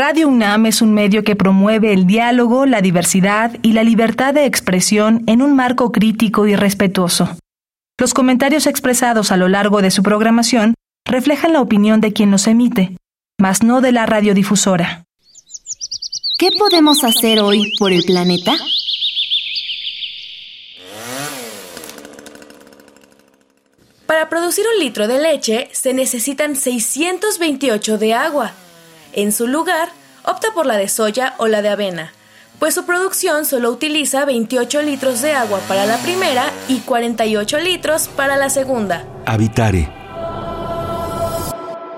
Radio UNAM es un medio que promueve el diálogo, la diversidad y la libertad de expresión en un marco crítico y respetuoso. Los comentarios expresados a lo largo de su programación reflejan la opinión de quien los emite, mas no de la radiodifusora. ¿Qué podemos hacer hoy por el planeta? Para producir un litro de leche se necesitan 628 de agua. En su lugar, opta por la de soya o la de avena, pues su producción solo utiliza 28 litros de agua para la primera y 48 litros para la segunda. Habitare.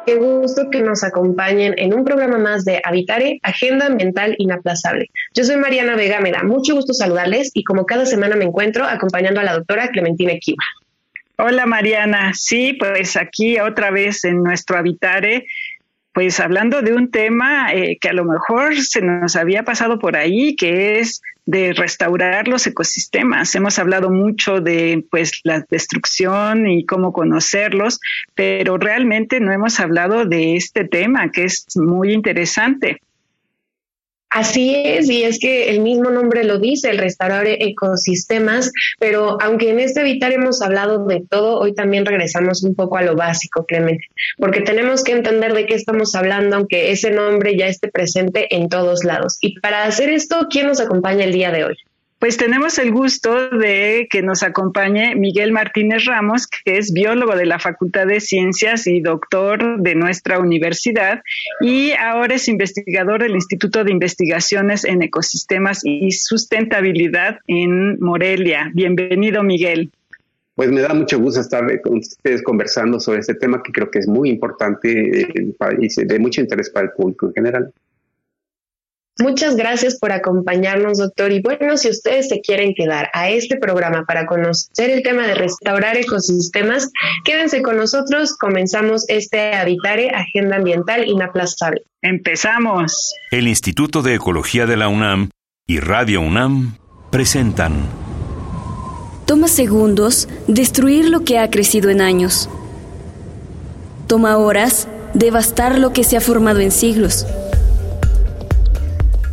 Qué gusto que nos acompañen en un programa más de Habitare, Agenda Ambiental Inaplazable. Yo soy Mariana Vega, me da mucho gusto saludarles y como cada semana me encuentro acompañando a la doctora Clementina Kiva. Hola Mariana, sí, pues aquí otra vez en nuestro Habitare, pues hablando de un tema eh, que a lo mejor se nos había pasado por ahí, que es de restaurar los ecosistemas. Hemos hablado mucho de pues la destrucción y cómo conocerlos, pero realmente no hemos hablado de este tema que es muy interesante. Así es, y es que el mismo nombre lo dice, el restaurar ecosistemas, pero aunque en este Vitar hemos hablado de todo, hoy también regresamos un poco a lo básico, Clemente, porque tenemos que entender de qué estamos hablando, aunque ese nombre ya esté presente en todos lados. Y para hacer esto, ¿quién nos acompaña el día de hoy? Pues tenemos el gusto de que nos acompañe Miguel Martínez Ramos, que es biólogo de la Facultad de Ciencias y doctor de nuestra universidad, y ahora es investigador del Instituto de Investigaciones en Ecosistemas y Sustentabilidad en Morelia. Bienvenido, Miguel. Pues me da mucho gusto estar con ustedes conversando sobre este tema que creo que es muy importante eh, y de mucho interés para el público en general. Muchas gracias por acompañarnos, doctor. Y bueno, si ustedes se quieren quedar a este programa para conocer el tema de restaurar ecosistemas, quédense con nosotros. Comenzamos este Habitare Agenda Ambiental Inaplazable. Empezamos. El Instituto de Ecología de la UNAM y Radio UNAM presentan. Toma segundos destruir lo que ha crecido en años. Toma horas devastar lo que se ha formado en siglos.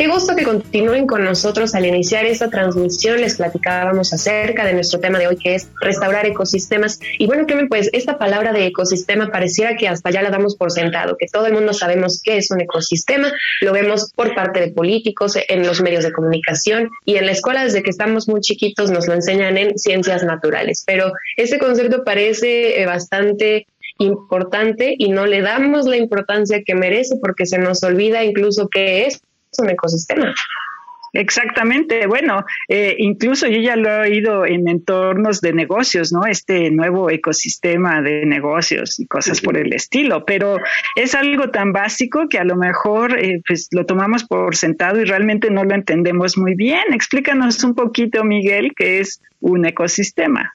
Qué gusto que continúen con nosotros al iniciar esta transmisión. Les platicábamos acerca de nuestro tema de hoy, que es restaurar ecosistemas. Y bueno, Clemen, pues esta palabra de ecosistema pareciera que hasta ya la damos por sentado, que todo el mundo sabemos qué es un ecosistema. Lo vemos por parte de políticos, en los medios de comunicación y en la escuela desde que estamos muy chiquitos nos lo enseñan en ciencias naturales. Pero este concepto parece eh, bastante importante y no le damos la importancia que merece porque se nos olvida incluso qué es un ecosistema. Exactamente. Bueno, eh, incluso yo ya lo he oído en entornos de negocios, ¿no? Este nuevo ecosistema de negocios y cosas por el estilo. Pero es algo tan básico que a lo mejor eh, pues lo tomamos por sentado y realmente no lo entendemos muy bien. Explícanos un poquito, Miguel, qué es un ecosistema.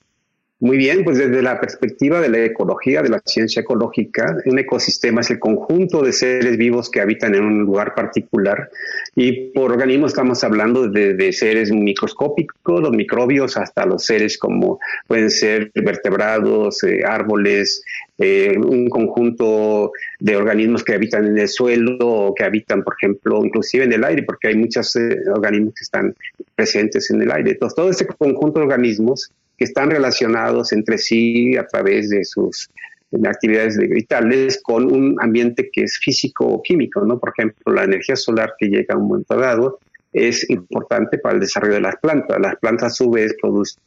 Muy bien, pues desde la perspectiva de la ecología, de la ciencia ecológica, un ecosistema es el conjunto de seres vivos que habitan en un lugar particular y por organismos estamos hablando de, seres microscópicos, los microbios, hasta los seres como pueden ser vertebrados, eh, árboles, eh, un conjunto de organismos que habitan en el suelo o que habitan, por ejemplo, inclusive en el aire, porque hay muchos eh, organismos que están presentes en el aire. Entonces, todo este conjunto de organismos que están relacionados entre sí a través de sus actividades vitales con un ambiente que es físico o químico, ¿no? Por ejemplo, la energía solar que llega a un momento dado es importante para el desarrollo de las plantas. Las plantas a su vez producen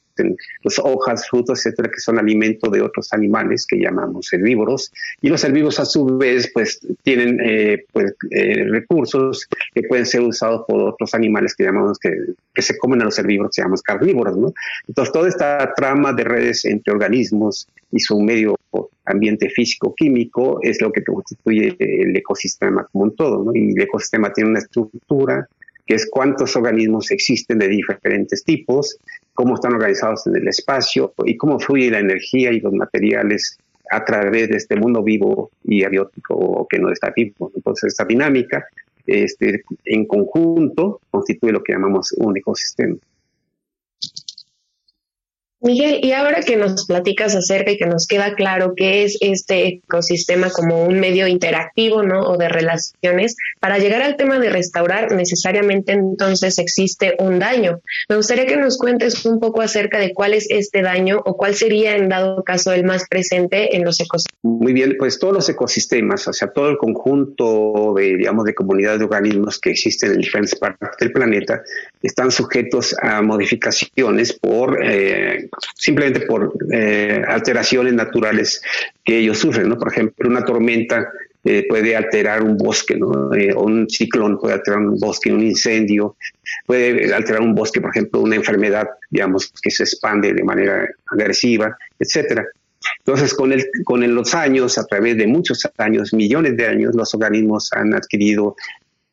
las hojas, frutos, etcétera, que son alimento de otros animales que llamamos herbívoros. Y los herbívoros a su vez, pues, tienen eh, pues, eh, recursos que pueden ser usados por otros animales que llamamos que, que se comen a los herbívoros, que llamamos carnívoros, ¿no? Entonces, toda esta trama de redes entre organismos y su medio ambiente físico-químico es lo que constituye el ecosistema como un todo, ¿no? Y el ecosistema tiene una estructura que es cuántos organismos existen de diferentes tipos, cómo están organizados en el espacio y cómo fluye la energía y los materiales a través de este mundo vivo y abiótico que no está vivo. Entonces, esta dinámica este, en conjunto constituye lo que llamamos un ecosistema. Miguel, y ahora que nos platicas acerca y que nos queda claro qué es este ecosistema como un medio interactivo, ¿no? O de relaciones, para llegar al tema de restaurar, necesariamente entonces existe un daño. Me gustaría que nos cuentes un poco acerca de cuál es este daño o cuál sería, en dado caso, el más presente en los ecosistemas. Muy bien, pues todos los ecosistemas, o sea, todo el conjunto de, digamos, de comunidades de organismos que existen en diferentes partes del planeta, están sujetos a modificaciones por eh, simplemente por eh, alteraciones naturales que ellos sufren, ¿no? Por ejemplo, una tormenta eh, puede alterar un bosque, ¿no? Eh, o un ciclón puede alterar un bosque, un incendio, puede alterar un bosque, por ejemplo, una enfermedad, digamos, que se expande de manera agresiva, etcétera. Entonces, con, el, con los años, a través de muchos años, millones de años, los organismos han adquirido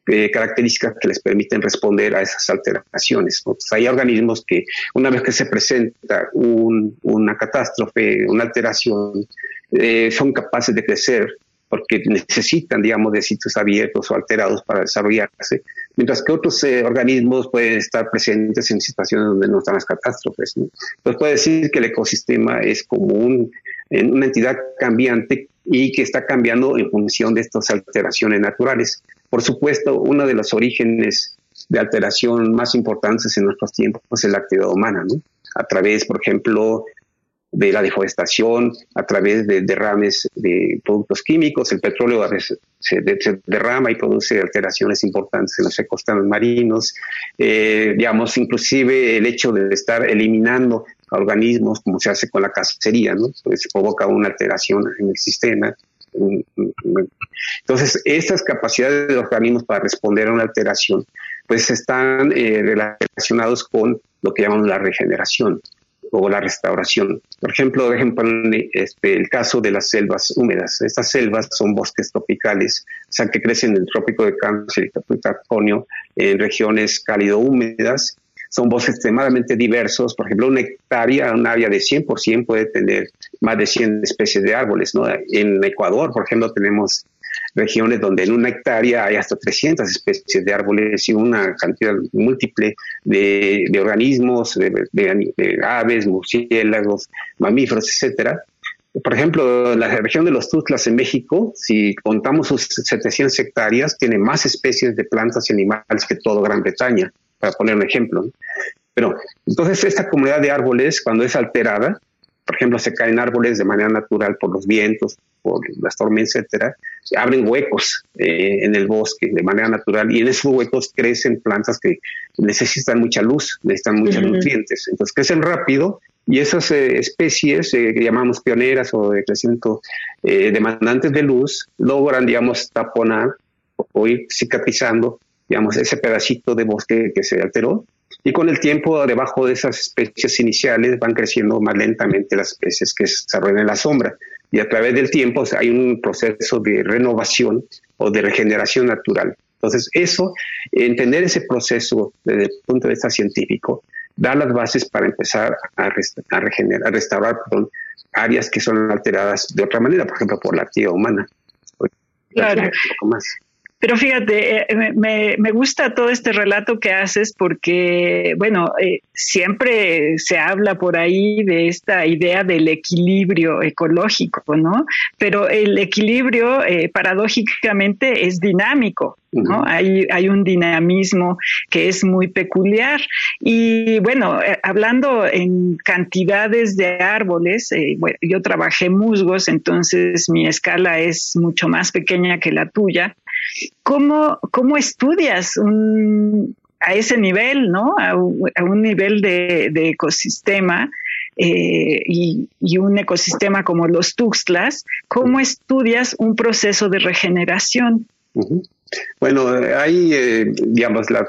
eh, características que les permiten responder a esas alteraciones. hay organismos que una vez que se presenta una catástrofe, una alteración, eh, son capaces de crecer porque necesitan, digamos, de sitios abiertos o alterados para desarrollarse, mientras que otros eh, organismos pueden estar presentes en situaciones donde no están las catástrofes. Entonces puede decir que el ecosistema es como un, una entidad cambiante y que está cambiando en función de estas alteraciones naturales. Por supuesto, uno de los orígenes de alteración más importantes en nuestros tiempos es la actividad humana, ¿no? A través, por ejemplo, de la deforestación, a través de derrames de productos químicos, el petróleo a veces se, derrama y produce alteraciones importantes en los ecosistemas marinos, eh, digamos, inclusive el hecho de estar eliminando organismos, como se hace con la cacería. Pues provoca una alteración en el sistema. Entonces, estas capacidades de los organismos para responder a una alteración, pues están eh, relacionados con lo que llamamos la regeneración o la restauración. Por ejemplo, este, el caso de las selvas húmedas. Estas selvas son bosques tropicales, o sea, que crecen en el trópico de Cáncer y Capricornio, en regiones cálido-húmedas, son bosques extremadamente diversos. Por ejemplo, una hectárea, un área de 100% puede tener más de 100 especies de árboles. ¿no? En Ecuador, por ejemplo, tenemos regiones donde en una hectárea hay hasta 300 especies de árboles y una cantidad múltiple de, organismos, de, aves, murciélagos, mamíferos, etcétera. Por ejemplo, la región de los Tuzlas en México, si contamos sus 700 hectáreas, tiene más especies de plantas y animales que toda Gran Bretaña para poner un ejemplo. Pero entonces esta comunidad de árboles, cuando es alterada, por ejemplo, se caen árboles de manera natural por los vientos, por las tormentas, etcétera, se abren huecos eh, en el bosque de manera natural y en esos huecos crecen plantas que necesitan mucha luz, necesitan muchos nutrientes. Entonces crecen rápido y esas eh, especies eh, que llamamos pioneras o de crecimiento demandantes de luz logran, digamos, taponar o ir cicatrizando digamos, ese pedacito de bosque que se alteró. Y con el tiempo, debajo de esas especies iniciales van creciendo más lentamente las especies que se desarrollan en la sombra. Y a través del tiempo hay un proceso de renovación o de regeneración natural. Entonces, eso, entender ese proceso desde el punto de vista científico, da las bases para empezar a, a, regenerar, a restaurar áreas que son alteradas de otra manera, por ejemplo, por la actividad humana. Claro. Más. Pero fíjate, eh, me, me, gusta todo este relato que haces porque, bueno, eh, siempre se habla por ahí de esta idea del equilibrio ecológico, ¿no? Pero el equilibrio, eh, paradójicamente, es dinámico. ¿no? Hay, hay un dinamismo que es muy peculiar. Y bueno, hablando en cantidades de árboles, yo trabajé musgos, entonces mi escala es mucho más pequeña que la tuya. ¿Cómo, cómo estudias a ese nivel, ¿no? A, un nivel de, ecosistema eh, y, un ecosistema como los Tuxtlas, ¿cómo estudias un proceso de regeneración? Bueno, hay, eh, digamos, la,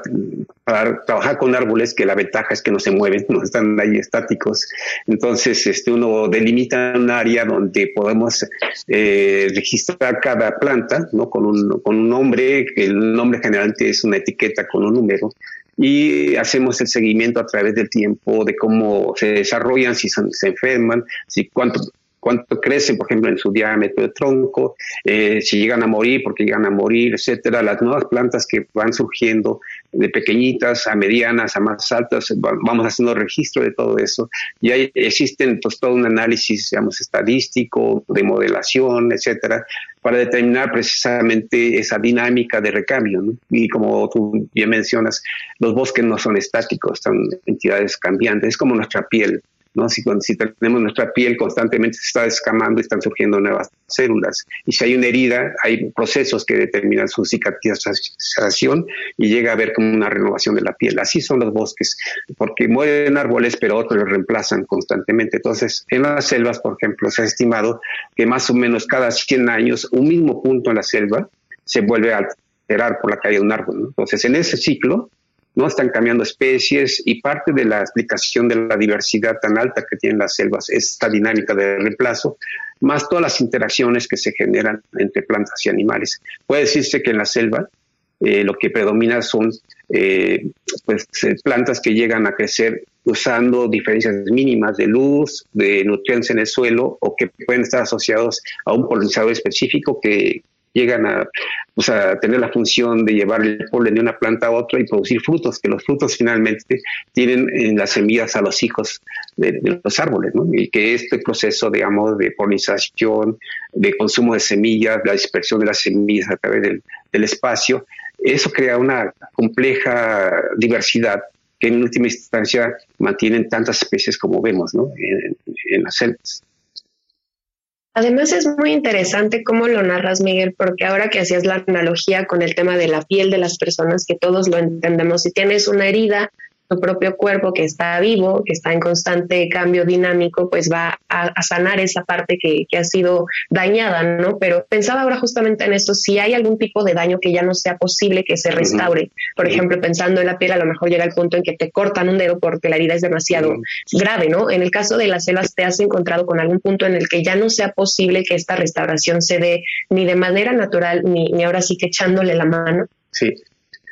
para trabajar con árboles que la ventaja es que no se mueven, no están ahí estáticos. Entonces, este, uno delimita un área donde podemos eh, registrar cada planta, ¿no? Con un, con un nombre, el nombre generalmente es una etiqueta con un número y hacemos el seguimiento a través del tiempo de cómo se desarrollan, si se enferman, si cuánto cuánto crecen, por ejemplo, en su diámetro de tronco, eh, si llegan a morir, porque llegan a morir, etcétera. Las nuevas plantas que van surgiendo de pequeñitas a medianas a más altas, vamos haciendo registro de todo eso. Y ahí existen pues, todo un análisis, digamos, estadístico, de modelación, etcétera, para determinar precisamente esa dinámica de recambio. Y como tú bien mencionas, los bosques no son estáticos, son entidades cambiantes, es como nuestra piel. Si tenemos nuestra piel constantemente se está descamando y están surgiendo nuevas células. Y si hay una herida, hay procesos que determinan su cicatrización y llega a haber como una renovación de la piel. Así son los bosques, porque mueren árboles, pero otros los reemplazan constantemente. Entonces, en las selvas, por ejemplo, se ha estimado que más o menos cada 100 años un mismo punto en la selva se vuelve a alterar por la caída de un árbol. Entonces, en ese ciclo, ¿no? Están cambiando especies y parte de la explicación de la diversidad tan alta que tienen las selvas es esta dinámica de reemplazo, más todas las interacciones que se generan entre plantas y animales. Puede decirse que en la selva eh, lo que predomina son eh, pues, eh, plantas que llegan a crecer usando diferencias mínimas de luz, de nutrientes en el suelo o que pueden estar asociados a un polinizador específico que llegan a, pues, a tener la función de llevar el polen de una planta a otra y producir frutos, que los frutos finalmente tienen en las semillas a los hijos de, los árboles, ¿no? y que este proceso, digamos, de polinización, de consumo de semillas, la dispersión de las semillas a través del, espacio, eso crea una compleja diversidad que en última instancia mantienen tantas especies como vemos ¿no? en, en las selvas. Además es muy interesante cómo lo narras, Miguel, porque ahora que hacías la analogía con el tema de la piel de las personas, que todos lo entendemos, si tienes una herida, tu propio cuerpo que está vivo, que está en constante cambio dinámico, pues va a, sanar esa parte que, ha sido dañada, ¿no? Pero pensaba ahora justamente en esto, si hay algún tipo de daño que ya no sea posible que se restaure, por ejemplo, pensando en la piel, a lo mejor llega el punto en que te cortan un dedo porque la herida es demasiado grave, ¿no? En el caso de las células, ¿te has encontrado con algún punto en el que ya no sea posible que esta restauración se dé ni de manera natural, ni, ni ahora sí que echándole la mano? Sí,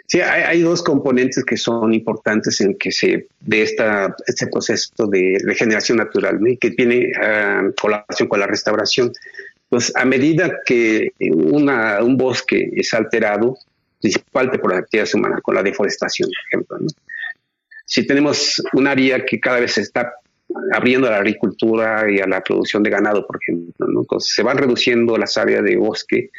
Sí, hay, dos componentes que son importantes en que se de esta, este proceso de regeneración natural y que tiene uh, colaboración con la restauración. Pues a medida que una, un bosque es alterado, principalmente por las actividades humanas, con la deforestación, por ejemplo. Si tenemos un área que cada vez se está abriendo a la agricultura y a la producción de ganado, por ejemplo, entonces se van reduciendo las áreas de bosque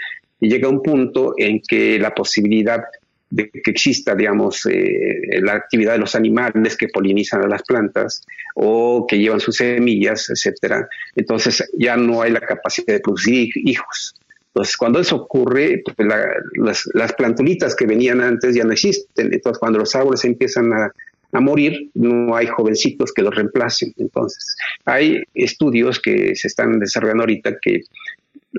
y llega un punto en que la posibilidad de que exista, digamos, eh, la actividad de los animales que polinizan a las plantas o que llevan sus semillas, etcétera. Entonces ya no hay la capacidad de producir hijos. Entonces, cuando eso ocurre, pues, las, las plantulitas que venían antes ya no existen. Entonces, cuando los árboles empiezan a, a morir, no hay jovencitos que los reemplacen. Entonces, hay estudios que se están desarrollando ahorita que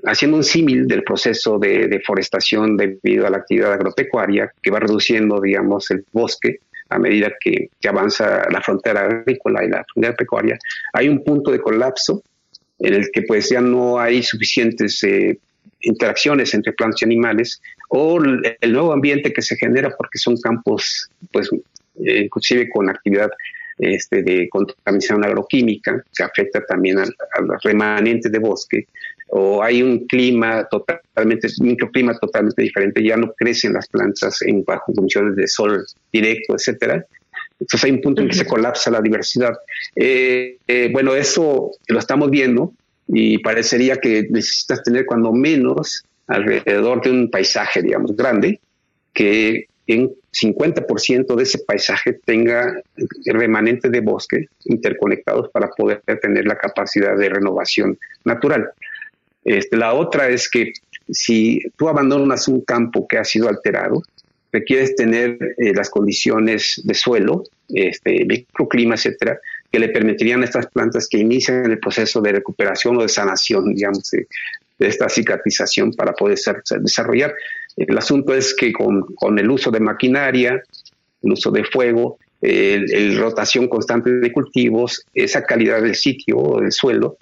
haciendo un símil del proceso de deforestación debido a la actividad agropecuaria que va reduciendo, digamos, el bosque a medida que, avanza la frontera agrícola y la frontera pecuaria, hay un punto de colapso en el que pues ya no hay suficientes eh, interacciones entre plantas y animales o el nuevo ambiente que se genera porque son campos pues eh, inclusive con actividad este, de contaminación agroquímica que afecta también a, los remanentes de bosque, o hay un clima totalmente, un microclima totalmente diferente, ya no crecen las plantas en bajo condiciones de sol directo, etcétera. Entonces hay un punto en que se colapsa la diversidad. Eh, eh, bueno, eso lo estamos viendo y parecería que necesitas tener cuando menos alrededor de un paisaje, digamos, grande, que en 50% de ese paisaje tenga remanentes de bosque interconectados para poder tener la capacidad de renovación natural. Este, la otra es que si tú abandonas un campo que ha sido alterado, requieres tener eh, las condiciones de suelo, este, microclima, etcétera, que le permitirían a estas plantas que inician el proceso de recuperación o de sanación, digamos, de, esta cicatrización para poder desarrollar. El asunto es que con, el uso de maquinaria, el uso de fuego, el, rotación constante de cultivos, esa calidad del sitio o del suelo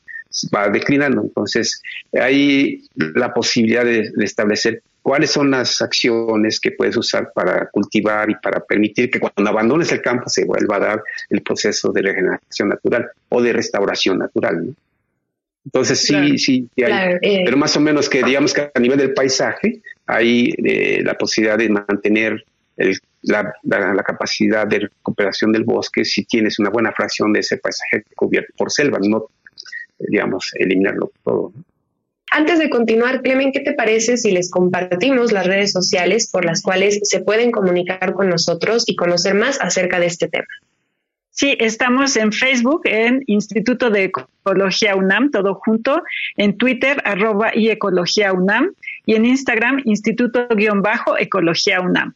va declinando. Entonces, hay la posibilidad de, establecer cuáles son las acciones que puedes usar para cultivar y para permitir que cuando abandones el campo se vuelva a dar el proceso de regeneración natural o de restauración natural. Entonces sí, sí, hay, eh. pero más o menos que digamos que a nivel del paisaje hay eh, la posibilidad de mantener la, capacidad de recuperación del bosque si tienes una buena fracción de ese paisaje cubierto por selva, no, digamos, eliminarlo todo. Antes de continuar, Clemen, ¿qué te parece si les compartimos las redes sociales por las cuales se pueden comunicar con nosotros y conocer más acerca de este tema? Sí, estamos en Facebook, en Instituto de Ecología UNAM, todo junto, en Twitter, arroba y Ecología UNAM, y en Instagram, Instituto-Ecología UNAM.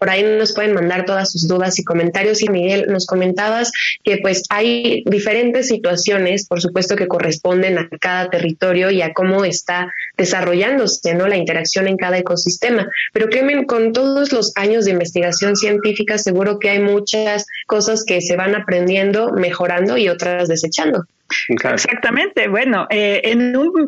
Por ahí nos pueden mandar todas sus dudas y comentarios. Y Miguel, nos comentabas que pues hay diferentes situaciones, por supuesto, que corresponden a cada territorio y a cómo está desarrollándose ¿no? la interacción en cada ecosistema. Pero Clemen, con todos los años de investigación científica, seguro que hay muchas cosas que se van aprendiendo, mejorando y otras desechando. Exactamente. Bueno, eh,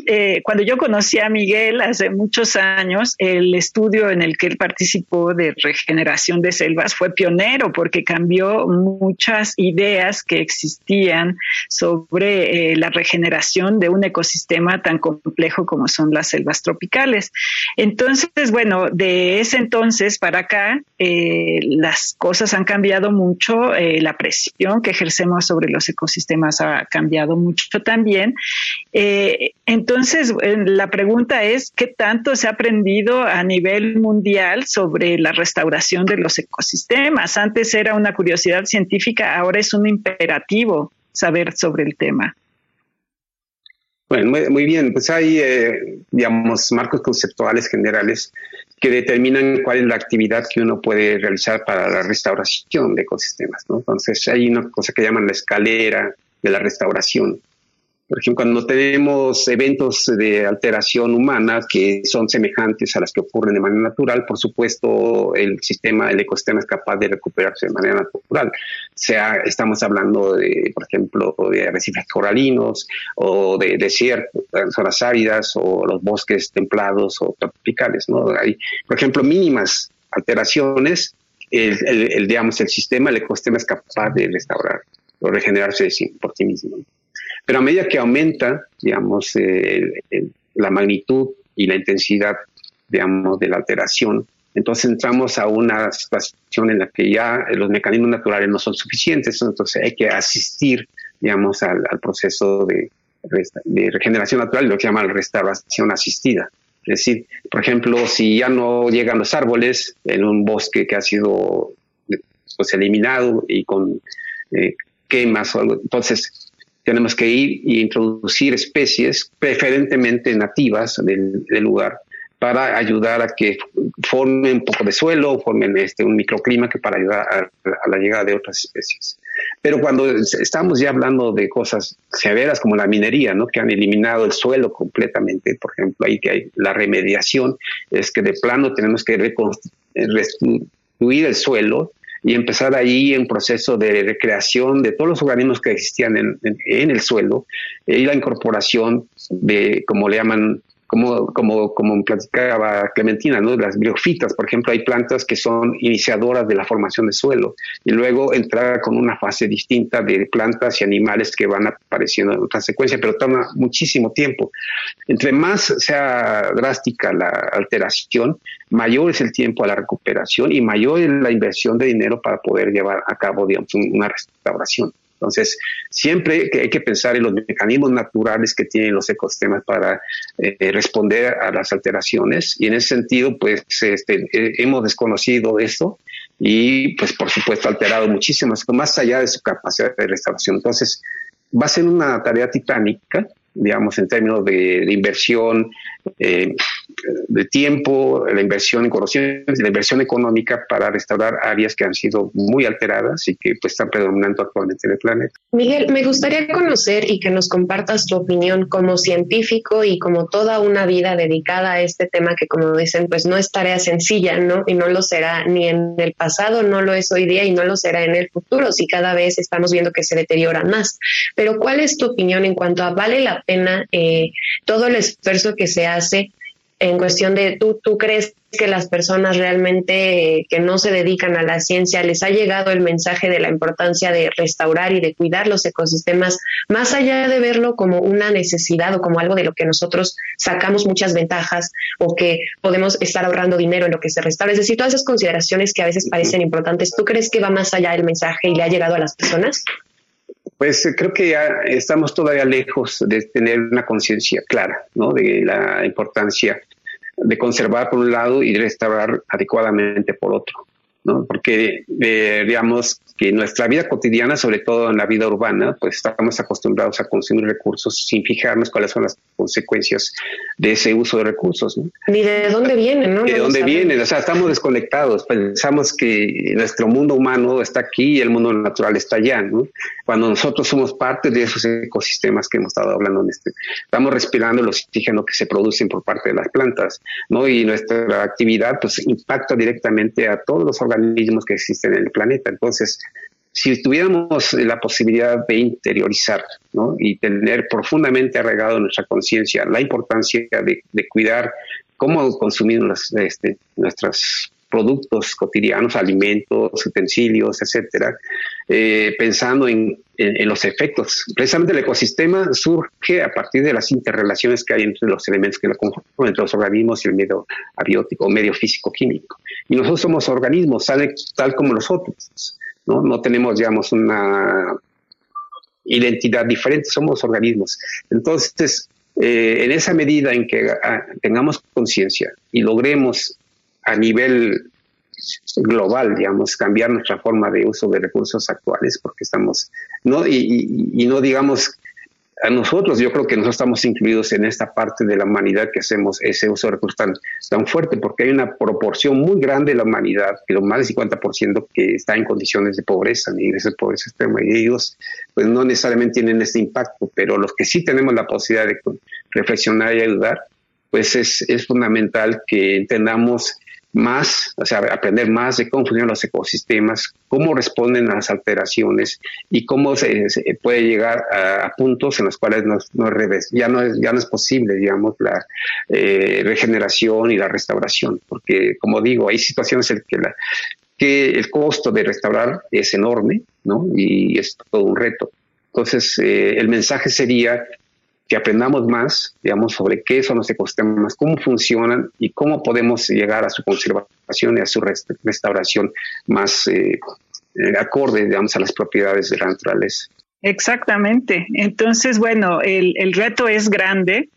eh, cuando yo conocí a Miguel hace muchos años, el estudio en el que él participó de regeneración de selvas fue pionero porque cambió muchas ideas que existían sobre eh, la regeneración de un ecosistema tan complejo como son las selvas tropicales. Entonces, bueno, de ese entonces para acá, las cosas han cambiado mucho, la presión que ejercemos sobre los ecosistemas ha cambiado mucho también. Eh, entonces, eh, la pregunta es, ¿qué tanto se ha aprendido a nivel mundial sobre la restauración de los ecosistemas? Antes era una curiosidad científica, ahora es un imperativo saber sobre el tema. Bueno, muy, bien, pues hay, eh, digamos, marcos conceptuales generales que determinan cuál es la actividad que uno puede realizar para la restauración de ecosistemas. Entonces, hay una cosa que llaman la escalera, de la restauración. Por ejemplo, cuando tenemos eventos de alteración humana que son semejantes a las que ocurren de manera natural, por supuesto el sistema, el ecosistema es capaz de recuperarse de manera natural. Sea, estamos hablando de, por ejemplo, de arrecifes coralinos o de desiertos, zonas áridas o los bosques templados o tropicales. ¿no? Hay, por ejemplo, mínimas alteraciones, el, digamos, el sistema, el ecosistema es capaz de restaurar o regenerarse por sí mismo. Pero a medida que aumenta, digamos, la magnitud y la intensidad, digamos, de la alteración, entonces entramos a una situación en la que ya los mecanismos naturales no son suficientes, entonces hay que asistir, digamos, al, proceso de, de, regeneración natural, lo que llama la restauración asistida. Es decir, por ejemplo, si ya no llegan los árboles en un bosque que ha sido pues, eliminado y con eh, quemas o algo. Entonces, tenemos que ir e introducir especies preferentemente nativas del, lugar para ayudar a que formen un poco de suelo, formen este, un microclima que para ayudar a, la llegada de otras especies. Pero cuando estamos ya hablando de cosas severas como la minería, ¿no? que han eliminado el suelo completamente, por ejemplo, ahí que hay la remediación, es que de plano tenemos que reconstruir el suelo y empezar ahí un proceso de recreación de todos los organismos que existían en, en, el suelo y la incorporación de, como le llaman, como, como, como platicaba Clementina, ¿no? las briofitas, por ejemplo, hay plantas que son iniciadoras de la formación de suelo y luego entrar con una fase distinta de plantas y animales que van apareciendo en otra secuencia, pero toma muchísimo tiempo. Entre más sea drástica la alteración, mayor es el tiempo a la recuperación y mayor es la inversión de dinero para poder llevar a cabo una restauración. Entonces, siempre hay que pensar en los mecanismos naturales que tienen los ecosistemas para eh, responder a las alteraciones y en ese sentido, pues este, eh, hemos desconocido esto y, pues por supuesto, alterado muchísimo, más allá de su capacidad de restauración. Entonces, va a ser una tarea titánica digamos, en términos de, inversión, eh, de tiempo, la inversión en conocimientos, la inversión económica para restaurar áreas que han sido muy alteradas y que pues, están predominando actualmente en el planeta. Miguel, me gustaría conocer y que nos compartas tu opinión como científico y como toda una vida dedicada a este tema que, como dicen, pues no es tarea sencilla, ¿no? Y no lo será ni en el pasado, no lo es hoy día y no lo será en el futuro, si cada vez estamos viendo que se deteriora más. Pero, ¿cuál es tu opinión en cuanto a vale la pena eh, todo el esfuerzo que se hace en cuestión de tú, tú crees que las personas realmente que no se dedican a la ciencia les ha llegado el mensaje de la importancia de restaurar y de cuidar los ecosistemas, más allá de verlo como una necesidad o como algo de lo que nosotros sacamos muchas ventajas o que podemos estar ahorrando dinero en lo que se restaura. Es decir, todas esas consideraciones que a veces parecen importantes, ¿tú crees que va más allá el mensaje y le ha llegado a las personas? Pues eh, creo que ya estamos todavía lejos de tener una conciencia clara ¿no? de la importancia de conservar por un lado y restaurar adecuadamente por otro. ¿No? Porque, eh, digamos, que nuestra vida cotidiana, sobre todo en la vida urbana, pues estamos acostumbrados a consumir recursos sin fijarnos cuáles son las consecuencias de ese uso de recursos. ¿no? Ni de dónde vienen, ¿no? De dónde vienen, o sea, estamos desconectados, pensamos que nuestro mundo humano está aquí y el mundo natural está allá, ¿no? Cuando nosotros somos parte de esos ecosistemas que hemos estado hablando en este, estamos respirando el oxígeno que se producen por parte de las plantas, ¿no? Y nuestra actividad, pues, impacta directamente a todos los organismos que existen en el planeta. Entonces, si tuviéramos la posibilidad de interiorizar ¿no? y tener profundamente arraigado en nuestra conciencia la importancia de, cuidar cómo consumimos este, nuestros productos cotidianos, alimentos, utensilios, etcétera, eh, pensando en, los efectos. Precisamente el ecosistema surge a partir de las interrelaciones que hay entre los elementos que lo conforman, entre los organismos y el medio abiótico, medio físico-químico. Y nosotros somos organismos, tal como los otros. ¿no? No tenemos, digamos, una identidad diferente, somos organismos. Entonces, eh, en esa medida en que ah, tengamos conciencia y logremos a nivel global, digamos, cambiar nuestra forma de uso de recursos actuales, porque estamos, no, y no digamos a nosotros, yo creo que nosotros estamos incluidos en esta parte de la humanidad que hacemos ese uso de recursos tan, tan fuerte, porque hay una proporción muy grande de la humanidad, que lo más del 50% que está en condiciones de pobreza, de pobreza extrema, y ellos pues no necesariamente tienen este impacto, pero los que sí tenemos la posibilidad de reflexionar y ayudar, pues es, es fundamental que entendamos más, o sea, aprender más de cómo funcionan los ecosistemas, cómo responden a las alteraciones y cómo se, puede llegar a, puntos en los cuales no, ya, no es, ya no es posible, digamos, la eh, regeneración y la restauración, porque, como digo, hay situaciones en que, la, que el costo de restaurar es enorme, ¿no? Y es todo un reto. Entonces, eh, el mensaje sería que aprendamos más, digamos, sobre qué son los ecosistemas, cómo funcionan y cómo podemos llegar a su conservación y a su restauración más eh, eh, acorde, digamos, a las propiedades de la naturaleza. Exactamente. Entonces, bueno, el, el reto es grande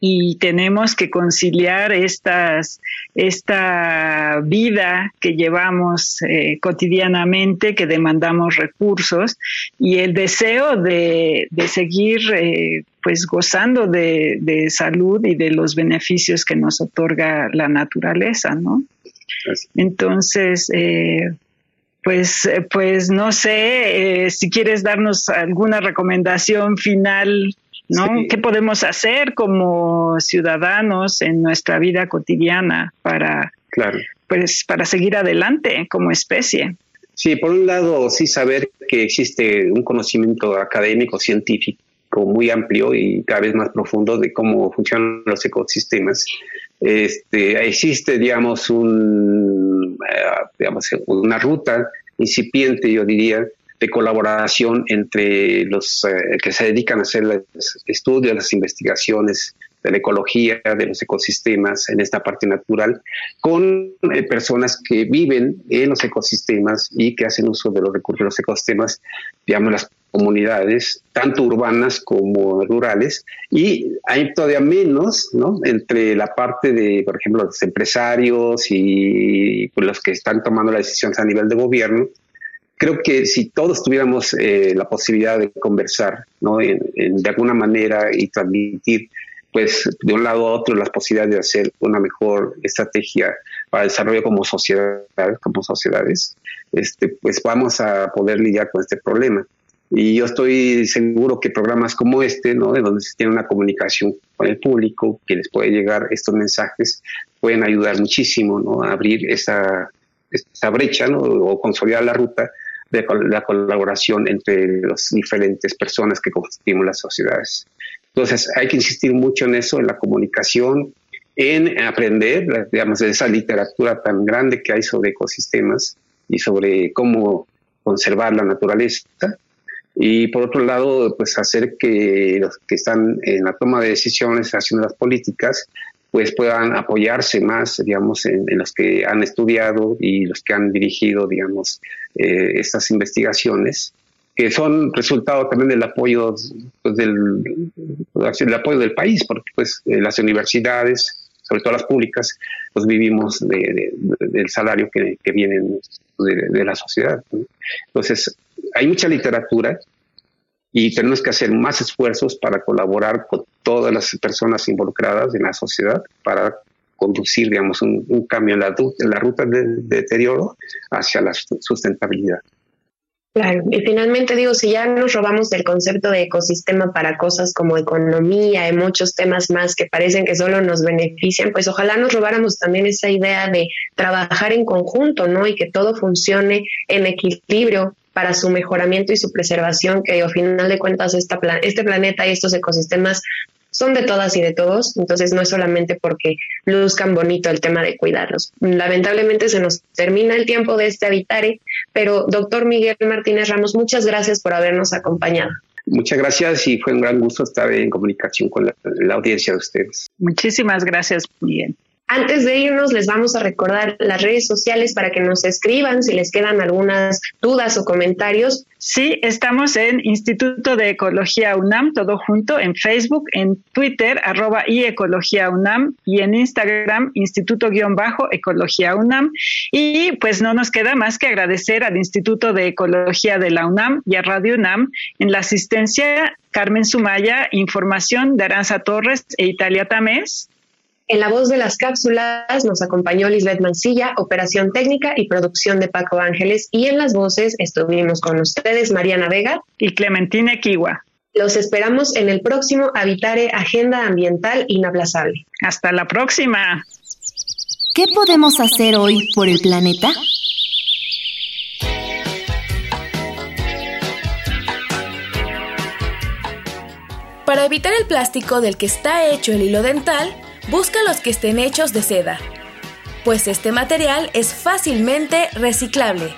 y tenemos que conciliar estas, esta vida que llevamos eh, cotidianamente, que demandamos recursos y el deseo de, de seguir eh, pues gozando de, de, salud y de los beneficios que nos otorga la naturaleza, ¿no? Entonces, eh, pues, pues no sé si quieres darnos alguna recomendación final ¿no? ¿Qué podemos hacer como ciudadanos en nuestra vida cotidiana para, pues, para seguir adelante como especie? Sí, por un lado, sí saber que existe un conocimiento académico, científico muy amplio y cada vez más profundo de cómo funcionan los ecosistemas. Este, existe, digamos, un, eh, digamos, una ruta incipiente, yo diría, de colaboración entre los eh, que se dedican a hacer los estudios, las investigaciones de la ecología, de los ecosistemas en esta parte natural, con eh, personas que viven en los ecosistemas y que hacen uso de los recursos de los ecosistemas, digamos las comunidades, tanto urbanas como rurales, y hay todavía menos, ¿no? Entre la parte de, por ejemplo, los empresarios y los que están tomando las decisiones a nivel de gobierno, creo que si todos tuviéramos eh, la posibilidad de conversar, ¿no? de alguna manera y transmitir, pues, de un lado a otro las posibilidades de hacer una mejor estrategia para el desarrollo como sociedad, como sociedades, este, pues vamos a poder lidiar con este problema. Y yo estoy seguro que programas como este, ¿no? de donde se tiene una comunicación con el público, que les puede llegar estos mensajes, pueden ayudar muchísimo ¿no? a abrir esa, esa brecha ¿no? o consolidar la ruta de la colaboración entre las diferentes personas que constituimos las sociedades. Entonces, hay que insistir mucho en eso, en la comunicación, en aprender, digamos, esa literatura tan grande que hay sobre ecosistemas y sobre cómo conservar la naturaleza. Y por otro lado, pues hacer que los que están en la toma de decisiones, haciendo las políticas, pues puedan apoyarse más, digamos, en, los que han estudiado y los que han dirigido, digamos, eh, estas investigaciones, que son resultado también del apoyo, pues, del, apoyo del país, porque pues eh, las universidades, sobre todo las públicas, pues vivimos del salario que, que viene de, la sociedad. Entonces, hay mucha literatura y tenemos que hacer más esfuerzos para colaborar con todas las personas involucradas en la sociedad para conducir, digamos, un, cambio en la, la ruta de, de deterioro hacia la sustentabilidad. Claro, y finalmente digo, si ya nos robamos del concepto de ecosistema para cosas como economía y muchos temas más que parecen que solo nos benefician, pues ojalá nos robáramos también esa idea de trabajar en conjunto, ¿no? Y que todo funcione en equilibrio para su mejoramiento y su preservación, que al final de cuentas esta este planeta y estos ecosistemas son de todas y de todos, entonces no es solamente porque luzcan bonito el tema de cuidarlos. Lamentablemente se nos termina el tiempo de este Habitare, pero doctor Miguel Martínez Ramos, muchas gracias por habernos acompañado. Muchas gracias y fue un gran gusto estar en comunicación con la, la audiencia de ustedes. Muchísimas gracias, Miguel. Antes de irnos, les vamos a recordar las redes sociales para que nos escriban si les quedan algunas dudas o comentarios. Sí, estamos en Instituto de Ecología UNAM, todo junto, en Facebook, en Twitter, arroba y Ecología UNAM, y en Instagram, Instituto-Ecología UNAM. Y pues no nos queda más que agradecer al Instituto de Ecología de la UNAM y a Radio UNAM en la asistencia Carmen Sumaya, información de Aranza Torres e Italia Tamés. En la voz de las cápsulas nos acompañó Lisbeth Mancilla, operación técnica y producción de Paco Ángeles, y en las voces estuvimos con ustedes Mariana Vega y Clementina Kiwa. Los esperamos en el próximo Habitare Agenda Ambiental Inaplazable. Hasta la próxima. ¿Qué podemos hacer hoy por el planeta? Para evitar el plástico del que está hecho el hilo dental, Busca los que estén hechos de seda, pues este material es fácilmente reciclable.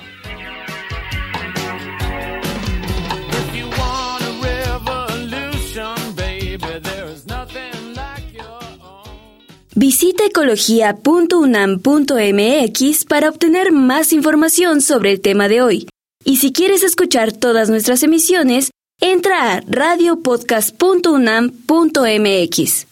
Visita ecología.unam.mx para obtener más información sobre el tema de hoy. Y si quieres escuchar todas nuestras emisiones, entra a radiopodcast.unam.mx.